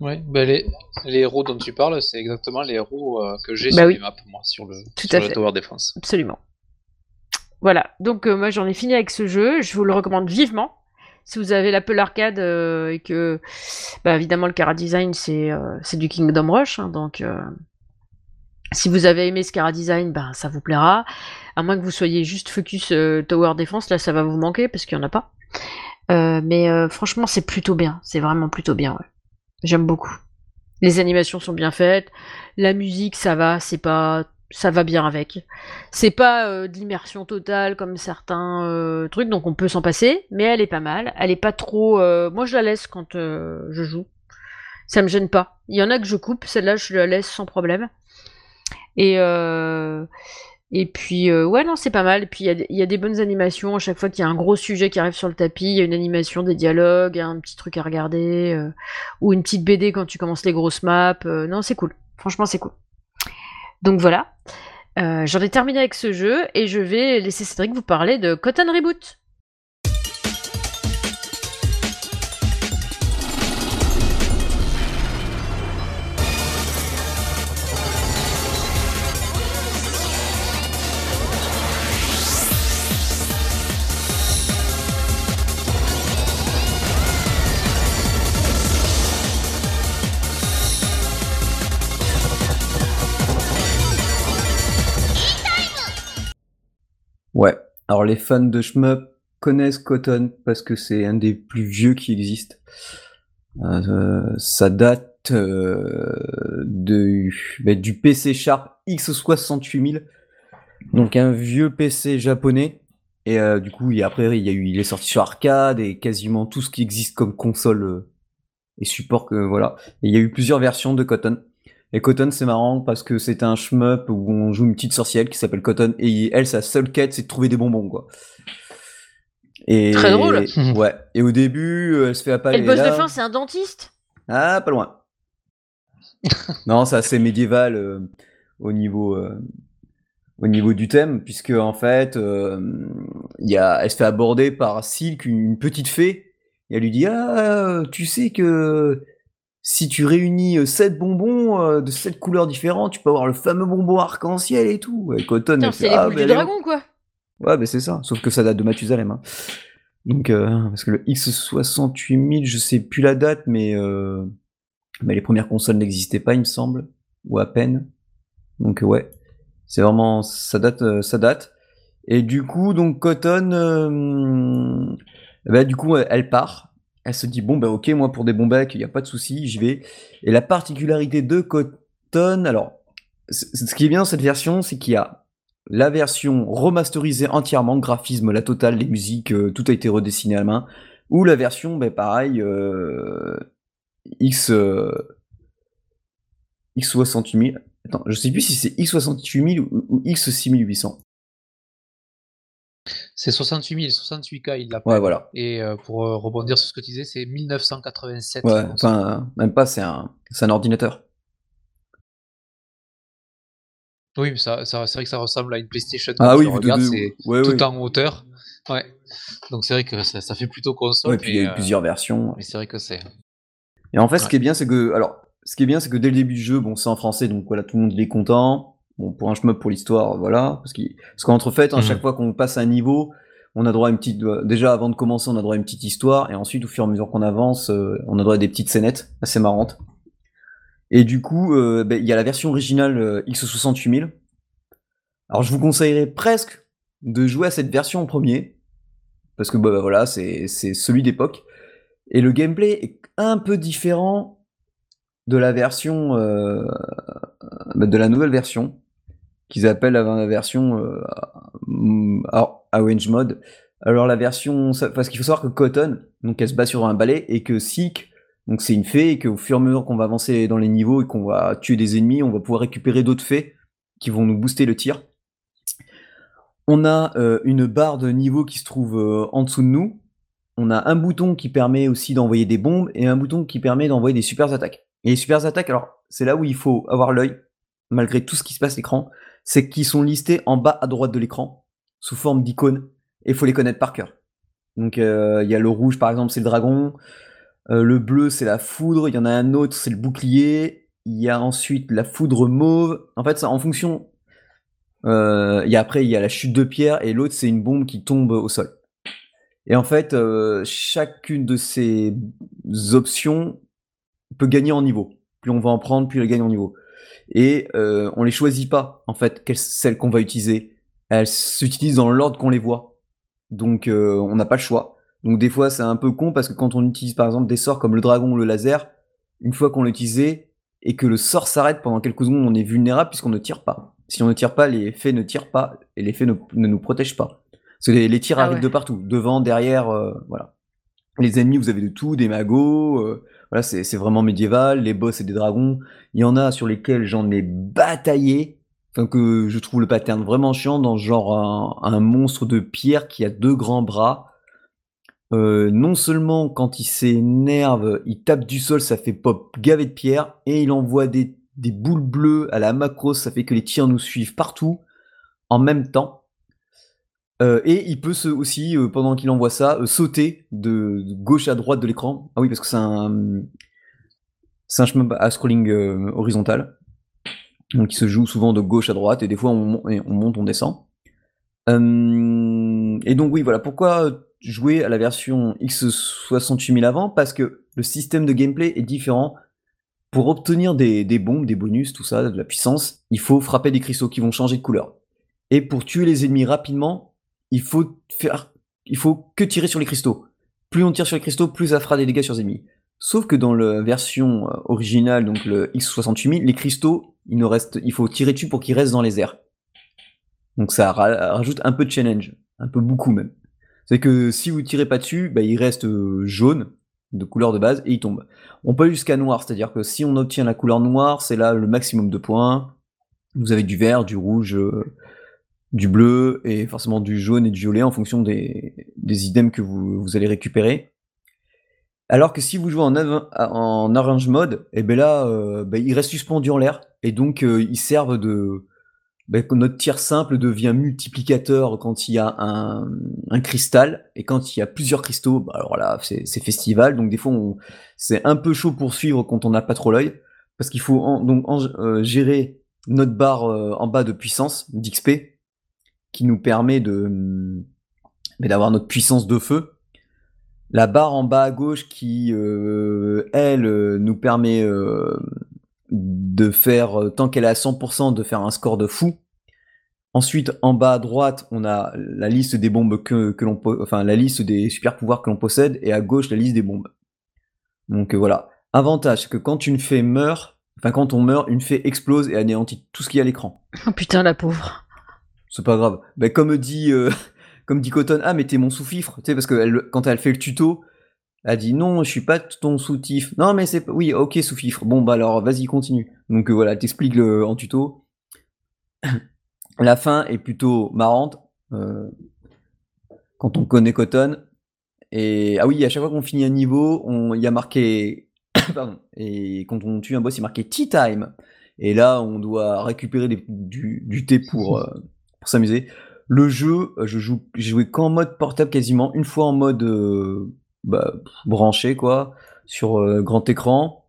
Ouais, bah les, les héros dont tu parles, c'est exactement les héros euh, que j'ai Bah sur oui. les maps, moi, sur le, Tout sur à le fait. Tower Defense. absolument. Voilà. Donc euh, moi j'en ai fini avec ce jeu. Je vous le recommande vivement. Si vous avez l'Apple Arcade euh, et que bah, évidemment le Cara Design c'est du Kingdom Rush hein, donc si vous avez aimé ce Cara Design bah, ça vous plaira à moins que vous soyez juste focus euh, Tower Defense là ça va vous manquer parce qu'il n'y en a pas Euh, mais euh, franchement c'est plutôt bien c'est vraiment plutôt bien ouais. j'aime beaucoup les animations sont bien faites la musique ça va c'est pas ça va bien avec c'est pas de l'immersion totale comme certains trucs, donc on peut s'en passer, mais elle est pas mal. Elle est pas trop. Moi, je la laisse quand je joue. Ça me gêne pas. Il y en a que je coupe, celle-là, je la laisse sans problème. Et euh, et puis euh, ouais, non, c'est pas mal. Et puis il y a des- bonnes animations à chaque fois qu'il y a un gros sujet qui arrive sur le tapis. Il y a une animation, des dialogues, un petit truc à regarder, euh, ou une petite BD quand tu commences les grosses maps. non, c'est cool. Franchement, c'est cool. Donc voilà. J'en ai terminé avec ce jeu et je vais laisser Cédric vous parler de Cotton Reboot. Alors les fans de shmup connaissent Cotton parce que c'est un des plus vieux qui existent. Euh, ça date euh, de, bah, du PC Sharp X68000, donc un vieux PC japonais. Et euh, du coup, il, après, il, y a eu, il est sorti sur arcade et quasiment tout ce qui existe comme console et support que voilà. Et il y a eu plusieurs versions de Cotton. Et Cotton, c'est marrant parce que c'est un shmup où on joue une petite sorcière qui s'appelle Cotton et elle, sa seule quête, c'est de trouver des bonbons, quoi. Et Très drôle. Ouais. Et au début, euh, elle se fait appeler. Et le boss de fin, c'est un dentiste? Ah, pas loin. non, c'est assez médiéval euh, au niveau euh, au niveau du thème, puisque en fait, euh, y a, elle se fait aborder par Silk, une petite fée, et elle lui dit ah tu sais que si tu réunis euh, sept bonbons euh, de sept couleurs différentes, tu peux avoir le fameux bonbon arc-en-ciel et tout. Et Cotton, Putain, c'est les ah, du allez, dragon, quoi. Ouais, ben c'est ça. Sauf que ça date de Mathusalem. hein. Donc, euh, parce que le X68000, je sais plus la date, mais, euh, mais les premières consoles n'existaient pas, il me semble, ou à peine. Donc, euh, ouais, c'est vraiment, ça date, euh, ça date. Et du coup, donc Cotton, euh, bah, du coup, elle part. Elle se dit bon, bah ok, moi pour des bons becs, il n'y a pas de souci, j'y vais. Et la particularité de Cotton, alors, ce qui est bien dans cette version, c'est qu'il y a la version remasterisée entièrement, graphisme, la totale, les musiques, euh, tout a été redessiné à la main, ou la version, ben pareil, euh, X, euh, X68000. Attends, je sais plus si c'est X68000 ou, ou X6800. C'est 68 000, 68K, il l'appelle. Ouais, voilà. Et euh, pour euh, rebondir sur ce que tu disais, c'est 1987. Ouais, la enfin, même pas, c'est un, c'est un ordinateur. Oui, mais ça, ça- c'est vrai que ça ressemble à une PlayStation. Ah oui, tu le de- regardes, de- c'est ouais, tout ouais. en hauteur. Ouais. Donc c'est vrai que ça, ça fait plutôt console. Ouais, puis il y a eu euh, plusieurs versions. mais c'est vrai que c'est. Et en fait, ce qui est bien, c'est que, alors, ce qui est bien, c'est que dès le début du jeu, bon, c'est en français, donc voilà, tout le monde est content. Bon, pour un shmup, pour l'histoire, voilà, parce qu'il, parce qu'entre fait, à Mhm. chaque fois qu'on passe un niveau, on a droit à une petite, euh, déjà avant de commencer, on a droit à une petite histoire, et ensuite, au fur et à mesure qu'on avance, euh, on a droit à des petites scénettes assez marrantes. Et du coup, euh, ben, il y a la version originale euh, X68000. Alors, je vous conseillerais presque de jouer à cette version en premier, parce que bah, bah, voilà, c'est c'est celui d'époque. Et le gameplay est un peu différent de la version, euh, de la nouvelle version, qu'ils appellent la, version euh, Orange Mode. Alors la version, parce qu'il faut savoir que Cotton, donc elle se bat sur un balai, et que Seek, donc c'est une fée, et qu'au fur et à mesure qu'on va avancer dans les niveaux et qu'on va tuer des ennemis, on va pouvoir récupérer d'autres fées qui vont nous booster le tir. On a euh, une barre de niveau qui se trouve euh, en dessous de nous. On a un bouton qui permet aussi d'envoyer des bombes et un bouton qui permet d'envoyer des super attaques. Et les super attaques, alors c'est là où il faut avoir l'œil, malgré tout ce qui se passe à l'écran, c'est qu'ils sont listés en bas à droite de l'écran, sous forme d'icônes, et il faut les connaître par cœur. Donc euh, il y a le rouge par exemple, c'est le dragon, euh, le bleu c'est la foudre, il y en a un autre c'est le bouclier, il y a ensuite la foudre mauve. En fait, ça en fonction euh, et après, il y a la chute de pierre et l'autre, c'est une bombe qui tombe au sol. Et en fait, chacune de ces options peut gagner en niveau. Plus on va en prendre, plus elle gagne en niveau. Et euh, on les choisit pas, en fait, quelles- celles qu'on va utiliser. Elles s'utilisent dans l'ordre qu'on les voit. Donc, euh, on n'a pas le choix. Donc, des fois, c'est un peu con parce que quand on utilise, par exemple, des sorts comme le dragon ou le laser, une fois qu'on l'a utilisé et que le sort s'arrête pendant quelques secondes, on est vulnérable puisqu'on ne tire pas. Si on ne tire pas, les faits ne tirent pas et les faits ne, ne nous protègent pas. Parce que les, les tirs Ah arrivent de partout, devant, derrière, euh, voilà. Les ennemis, vous avez de tout, des magots, euh, voilà, c'est vraiment médiéval. Les boss, c'est des dragons. Il y en a sur lesquels j'en ai bataillé, enfin que je trouve le pattern vraiment chiant dans genre un, monstre de pierre qui a deux grands bras. Euh, non seulement quand il s'énerve, il tape du sol, ça fait pop gavé de pierre, et il envoie des, des boules bleues à la macro, ça fait que les tirs nous suivent partout en même temps. Euh, et il peut se, aussi, euh, pendant qu'il envoie ça, euh, sauter de, gauche à droite de l'écran. Ah oui, parce que c'est un, c'est un chemin à scrolling horizontal. Donc il se joue souvent de gauche à droite, et des fois on, monte, on descend. Et donc oui, voilà, pourquoi jouer à la version X68000 avant? Parce que le système de gameplay est différent. Pour obtenir des bombes, des bonus, tout ça, de la puissance, il faut frapper des cristaux qui vont changer de couleur. Et pour tuer les ennemis rapidement, il faut faut que tirer sur les cristaux. Plus on tire sur les cristaux, plus ça fera des dégâts sur les ennemis. Sauf que dans la version euh, originale, donc le X68000, les cristaux, il reste, il faut tirer dessus pour qu'ils restent dans les airs. Donc ça ra- rajoute un peu de challenge, un peu beaucoup même. C'est que si vous tirez pas dessus, bah, il reste euh, jaune de couleur de base et il tombe. On peut aller jusqu'à noir, c'est-à-dire que si on obtient la couleur noire, c'est là le maximum de points. Vous avez du vert, du rouge, euh, du bleu et forcément du jaune et du violet en fonction des, des items que vous, vous allez récupérer. Alors que si vous jouez en, en orange mode, et ben là, euh, ben, ils restent suspendus en l'air et donc euh, ils servent de, ben, notre tir simple devient multiplicateur quand il y a un, un cristal, et quand il y a plusieurs cristaux, bah alors là, c'est festival, donc des fois, c'est un peu chaud pour suivre quand on n'a pas trop l'œil, parce qu'il faut donc euh, gérer notre barre euh, en bas de puissance, d'XP, qui nous permet de d'avoir notre puissance de feu. La barre en bas à gauche qui, euh, elle, euh, nous permet euh, de faire, tant qu'elle est à 100%, de faire un score de fou. Ensuite, en bas à droite, on a la liste des bombes que, que l'on, enfin la liste des super pouvoirs que l'on possède, et à gauche la liste des bombes. Donc voilà. Avantage, c'est que quand une fée meurt, enfin quand on meurt, une fée explose et anéantit tout ce qu'il y a à l'écran. Oh putain, la pauvre. C'est pas grave. Ben, comme dit, euh, comme dit Cotton, ah mais t'es mon sous-fifre, tu sais parce que quand elle fait le tuto, elle dit non, je suis pas ton sous-tifre. Non mais c'est oui, ok sous-fifre. Bon bah alors vas-y continue. Donc euh, voilà, t'explique en tuto. La fin est plutôt marrante euh, quand on connaît Cotton. Et ah oui, à chaque fois qu'on finit un niveau, il y a marqué pardon. Et quand on tue un boss, il a marqué tea time. Et là, on doit récupérer du, thé pour, pour s'amuser. Le jeu, euh, je joue, j'ai joué qu'en mode portable quasiment, une fois en mode euh, bah, branché quoi, sur euh, grand écran.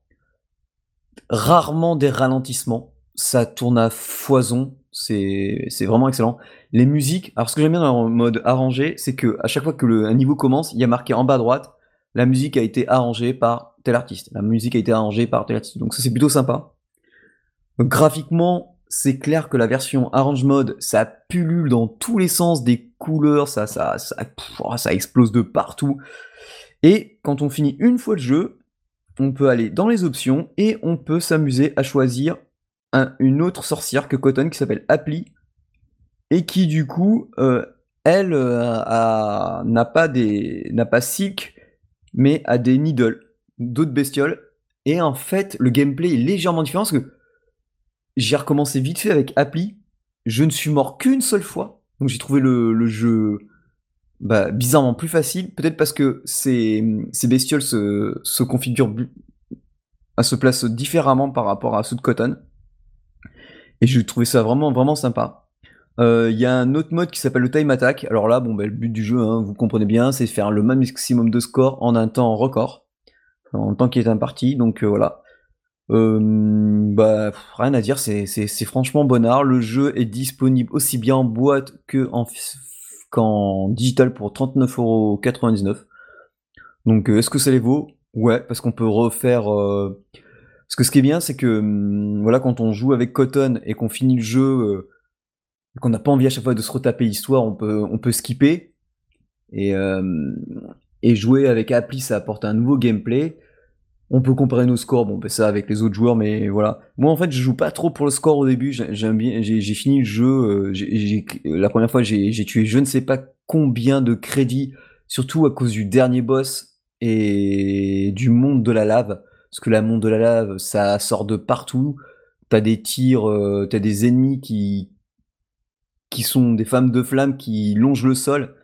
Rarement des ralentissements, ça tourne à foison, c'est c'est vraiment excellent. Les musiques, alors ce que j'aime bien dans le mode arrangé, c'est que à chaque fois que le, un niveau commence, il y a marqué en bas à droite, la musique a été arrangée par tel artiste, la musique a été arrangée par tel artiste, donc ça c'est plutôt sympa. Graphiquement, c'est clair que la version Arrange Mode, ça pullule dans tous les sens des couleurs, ça, ça, ça, explose de partout. Et quand on finit une fois le jeu, on peut aller dans les options et on peut s'amuser à choisir un- une autre sorcière que Cotton qui s'appelle Appli et qui du coup, euh, elle euh, n'a pas des, n'a pas Silk, mais a des Needle, d'autres bestioles. Et en fait, le gameplay est légèrement différent parce que j'ai recommencé vite fait avec Appli. Je ne suis mort qu'une seule fois. Donc j'ai trouvé le, jeu bah, bizarrement plus facile. Peut-être parce que ces, bestioles se, configurent, à se placent différemment par rapport à ceux de Cotton. Et j'ai trouvé ça vraiment, vraiment sympa. Euh, Il y a un autre mode qui s'appelle le time attack. Alors là, bon, bah, le but du jeu, hein, vous comprenez bien, c'est faire le maximum de score en un temps record, en temps qui est imparti. Donc euh, voilà. Euh, bah, rien à dire, c'est franchement bonnard. Le jeu est disponible aussi bien en boîte qu'en digital pour 39,99€. Donc euh, est-ce que ça les vaut? Ouais, parce qu'on peut refaire. euh, que ce qui est bien, c'est que hum, voilà, quand on joue avec Cotton et qu'on finit le jeu, euh, qu'on n'a pas envie à chaque fois de se retaper l'histoire, on peut, on peut skipper. Et, et jouer avec Appli, ça apporte un nouveau gameplay. On peut comparer nos scores, bon, ben ça avec les autres joueurs, mais voilà. Moi, en fait, je joue pas trop pour le score au début. J'ai- J'aime bien, j'ai fini le jeu. euh, la première fois, j'ai j'ai tué je ne sais pas combien de crédits, surtout à cause du dernier boss et du monde de la lave. Parce que la monde de la lave, ça sort de partout. T'as des tirs, euh, t'as des ennemis qui qui sont des femmes de flammes qui longent le sol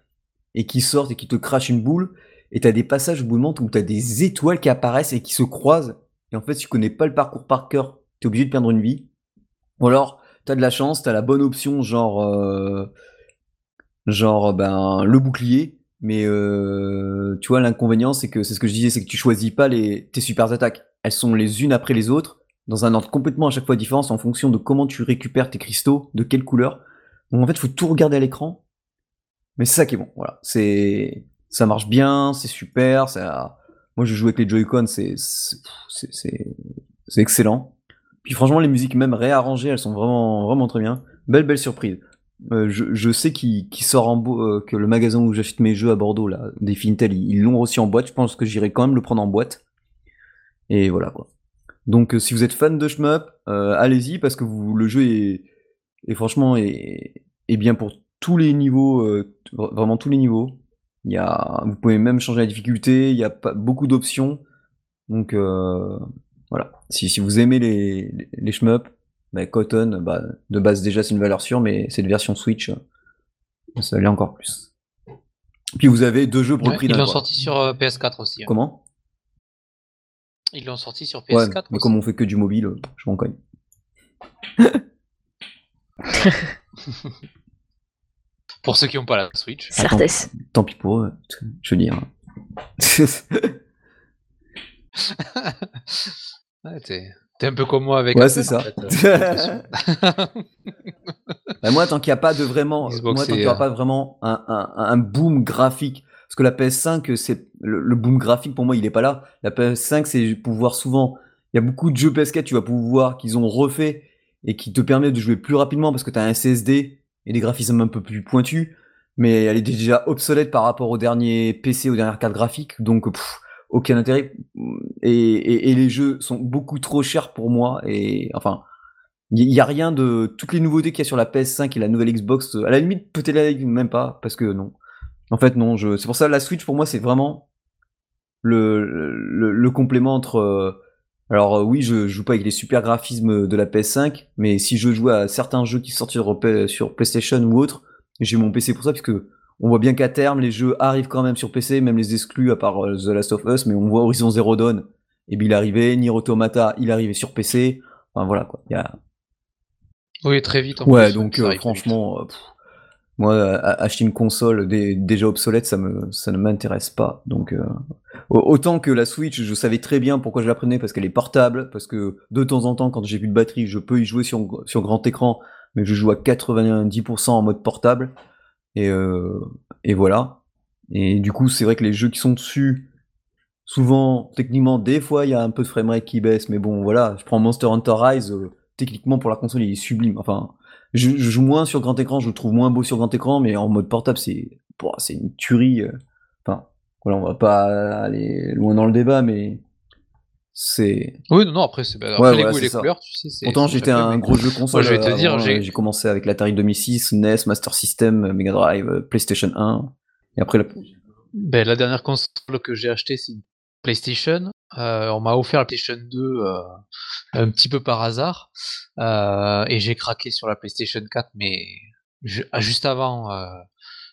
et qui sortent et qui te crachent une boule. Et t'as des passages au bout de moment où t'as des étoiles qui apparaissent et qui se croisent. Et en fait, si tu connais pas le parcours par cœur, t'es obligé de perdre une vie. Ou alors, t'as de la chance, t'as la bonne option, genre, euh, genre, ben, le bouclier. Mais euh, tu vois, l'inconvénient, c'est que c'est ce que je disais, c'est que tu choisis pas les tes super attaques. Elles sont les unes après les autres, dans un ordre complètement à chaque fois différent, en fonction de comment tu récupères tes cristaux, de quelle couleur. Donc en fait, faut tout regarder à l'écran. Mais c'est ça qui est bon. Voilà, c'est ça marche bien, c'est super. Ça, moi, je joue avec les Joy-Con, c'est excellent. Puis franchement, les musiques même réarrangées, elles sont vraiment vraiment très bien. Belle belle surprise. Euh, je, sais qu'il sort en beau, euh, que le magasin où j'achète mes jeux à Bordeaux, là, des Fintel, ils l'ont reçu en boîte. Je pense que j'irai quand même le prendre en boîte. Et voilà quoi. Donc euh, si vous êtes fan de shmup, euh, allez-y parce que vous, le jeu est, est franchement est, est bien pour tous les niveaux, vra- vraiment tous les niveaux. Il y a, vous pouvez même changer la difficulté. Il y a pas beaucoup d'options. Donc euh, voilà. Si, si vous aimez les les, les shmup, bah, Cotton, bah, de base déjà c'est une valeur sûre, mais cette version Switch, euh, ça l'est encore plus. Puis vous avez deux jeux pour Ouais, le prix ils d'un. l'ont quoi. sorti sur euh, PS4 aussi. hein. Comment? Ils l'ont sorti sur Ouais, PS4 mais aussi. comme on fait que du mobile, euh, je m'en cogne. Pour ceux qui n'ont pas la Switch. Certes. Tant pis pour eux, je veux dire. Ouais, t'es, t'es un peu comme moi avec. Ouais, c'est ça. en fait, euh. Bah, moi, tant qu'il n'y a pas de vraiment, Xbox, moi, tant qu'il n'y aura euh, pas vraiment un, un, un boom graphique, parce que la PS5, c'est le, le boom graphique pour moi, il est pas là. La PS5, c'est pouvoir souvent, il y a beaucoup de jeux PS4, tu vas pouvoir qu'ils ont refait et qui te permet de jouer plus rapidement parce que tu as un SSD et des graphismes un peu plus pointus, mais elle est déjà obsolète par rapport aux derniers PC, aux dernières cartes graphiques, donc aucun intérêt. Et, les jeux sont beaucoup trop chers pour moi et enfin. Il y a rien de toutes les nouveautés qu'il y a sur la PS5 et la nouvelle Xbox. euh, À la limite, peut-être même pas, parce que non. En fait, non. Je... C'est pour ça la Switch pour moi, c'est vraiment le, complément entre. Alors euh, oui, je joue pas avec les super graphismes de la PS5, mais si je joue à certains jeux qui sortent sur, PlayStation ou autre, j'ai mon PC pour ça, puisque on voit bien qu'à terme, les jeux arrivent quand même sur PC, même les exclus à part euh, The Last of Us, mais on voit Horizon Zero Dawn, et bien il arrivait, Nier Automata, il arrivait sur PC. Enfin voilà quoi. Il y a, Oui, très vite. en Ouais, plus, donc euh, franchement, pff, moi, a- acheter une console dé- déjà obsolète, ça ne m'intéresse pas. Donc, euh, au- autant que la Switch, je savais très bien pourquoi je la prenais parce qu'elle est portable, parce que de temps en temps, quand j'ai plus de batterie, je peux y jouer sur, grand écran, mais je joue à 90% en mode portable. Et, euh, et voilà. Et du coup, c'est vrai que les jeux qui sont dessus, souvent, techniquement, des fois, il y a un peu de framerate qui baisse, mais bon, voilà, je prends Monster Hunter Rise, euh, techniquement, pour la console, il est sublime. Enfin, je, je joue moins sur grand écran, je le trouve moins beau sur grand écran, mais en mode portable, c'est c'est une tuerie. euh. Enfin, voilà, on va pas aller loin dans le débat, mais c'est. Oui, non, non, après, c'est, après Ouais, les voilà, goûts et c'est les ça. couleurs, tu sais. Pourtant, j'étais un mais- gros jeu console. Moi, je vais te euh, dire, j'ai- commencé avec l'Atari 2006, NES, Master System, Mega Drive, PlayStation 1, et après la. Ben, la dernière console que j'ai achetée, c'est une PlayStation. Euh, on m'a offert la PlayStation 2 euh, un petit peu par hasard. Euh, et j'ai craqué sur la PlayStation 4, mais ah, juste avant,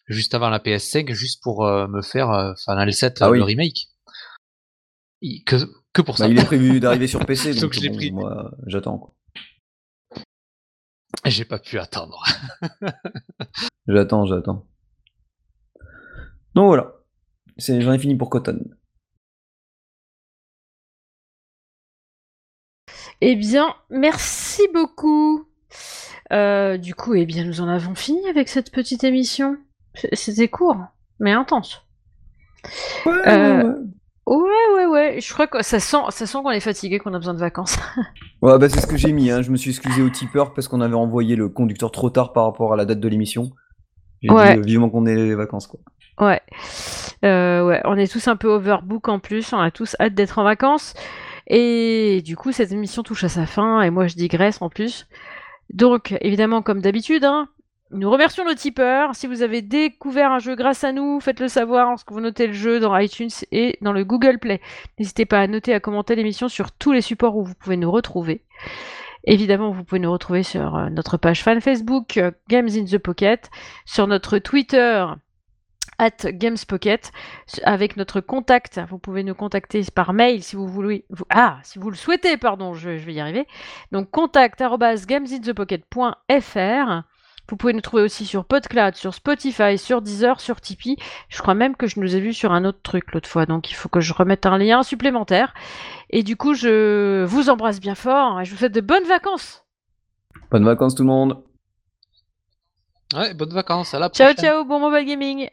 juste avant la PS5, juste pour me faire Final 7 Ah oui. le remake. Il- Que, que pour ça. Bah, il est prévu d'arriver sur PC, Donc, donc je l'ai bon, pris. moi, j'attends. J'ai pas pu attendre. J'attends, j'attends. Donc voilà. J'en ai fini pour Cotton. Eh bien, merci beaucoup. Euh, du coup, eh bien, nous en avons fini avec cette petite émission. C'était court, mais intense. Euh, Ouais, ouais, ouais. Je crois que ça sent, ça sent qu'on est fatigué, qu'on a besoin de vacances. Ouais, bah c'est ce que j'ai mis. Hein. Je me suis excusé au tipeur parce qu'on avait envoyé le conducteur trop tard par rapport à la date de l'émission. J'ai Ouais. dit euh, vivement qu'on ait les vacances, quoi. Ouais. Euh, ouais, on est tous un peu overbook en plus, on a tous hâte d'être en vacances. Et du coup, cette émission touche à sa fin, et moi je digresse en plus. Donc, évidemment, comme d'habitude, hein, nous remercions nos tipeurs. Si vous avez découvert un jeu grâce à nous, faites-le savoir lorsque vous notez le jeu dans iTunes et dans le Google Play. N'hésitez pas à noter, à commenter l'émission sur tous les supports où vous pouvez nous retrouver. Évidemment, vous pouvez nous retrouver sur euh, notre page fan Facebook euh, Games in the Pocket, sur notre Twitter at Gamespocket avec notre contact. Vous pouvez nous contacter par mail si vous voulez. vous- ah, si vous le souhaitez, pardon, je, je vais y arriver. Donc contact gamesinthepocket.fr. Vous pouvez nous trouver aussi sur PodCloud, sur Spotify, sur Deezer, sur Tipeee. Je crois même que je nous ai vu sur un autre truc l'autre fois, donc il faut que je remette un lien supplémentaire. Et du coup, je vous embrasse bien fort et je vous souhaite de bonnes vacances. Bonnes vacances tout le monde. Ouais, bonnes vacances, à la Ciao, prochaine. ciao, bon mobile gaming.